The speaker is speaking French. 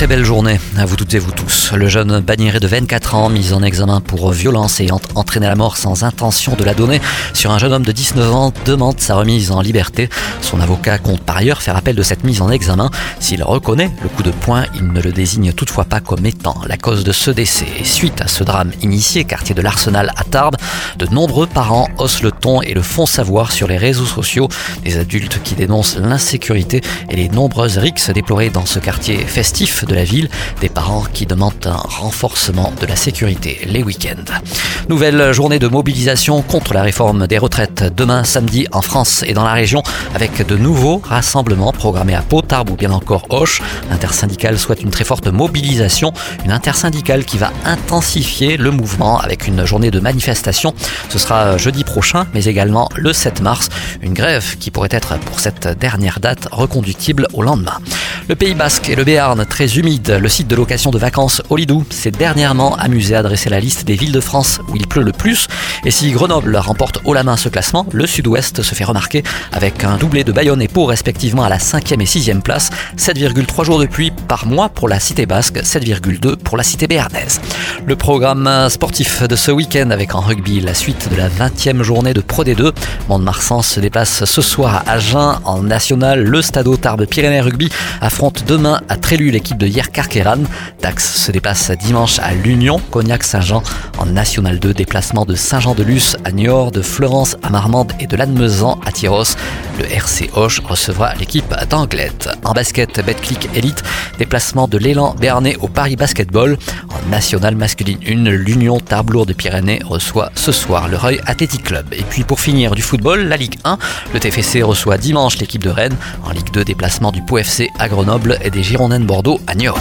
très belle journée à vous toutes et vous tous. Le jeune banniéré de 24 ans, mis en examen pour violence ayant entraîné la mort sans intention de la donner sur un jeune homme de 19 ans, demande sa remise en liberté. Son avocat compte par ailleurs faire appel de cette mise en examen. S'il reconnaît le coup de poing, il ne le désigne toutefois pas comme étant la cause de ce décès. suite à ce drame initié, quartier de l'Arsenal à Tarbes, de nombreux parents haussent le et le font savoir sur les réseaux sociaux. Des adultes qui dénoncent l'insécurité et les nombreuses rixes déplorées dans ce quartier festif de la ville, des parents qui demandent un renforcement de la sécurité les week-ends. Nouvelle journée de mobilisation contre la réforme des retraites demain samedi en France et dans la région avec de nouveaux rassemblements programmés à Pau, Tarbes ou bien encore Hoche. L'intersyndicale souhaite une très forte mobilisation, une intersyndicale qui va intensifier le mouvement avec une journée de manifestation. Ce sera jeudi prochain, mais également le 7 mars, une grève qui pourrait être pour cette dernière date reconductible au lendemain. Le Pays Basque et le Béarn, très humide, le site de location de vacances Holidou s'est dernièrement amusé à dresser la liste des villes de France où il pleut le plus. Et si Grenoble remporte haut la main ce classement, le sud-ouest se fait remarquer avec un doublé de Bayonne et Pau respectivement à la 5e et 6e place, 7,3 jours de pluie par mois pour la cité basque, 7,2 pour la cité béarnaise. Le programme sportif de ce week-end avec en rugby la suite de la 20e journée de Pro D2. Mont-de-Marsan se déplace ce soir à Agen en national. Le Stade Tarbes Pyrénées Rugby demain à Trélu l'équipe de Hier Carqueran. Dax se déplace dimanche à l'Union, Cognac-Saint-Jean en National 2. Déplacement de Saint-Jean-de-Luz à Niort, de Florence à Marmande et de Lannemezan à Tyros. Le RC Hoche recevra l'équipe d'Anglette. En basket, Betclic Elite, déplacement de l'élan Béarnais au Paris Basketball. National masculine 1, l'Union Tarblour de Pyrénées reçoit ce soir le Reuil Athletic Club. Et puis pour finir du football, la Ligue 1, le TFC reçoit dimanche l'équipe de Rennes. En Ligue 2, déplacement du Pau FC à Grenoble et des Girondins de Bordeaux à Niort.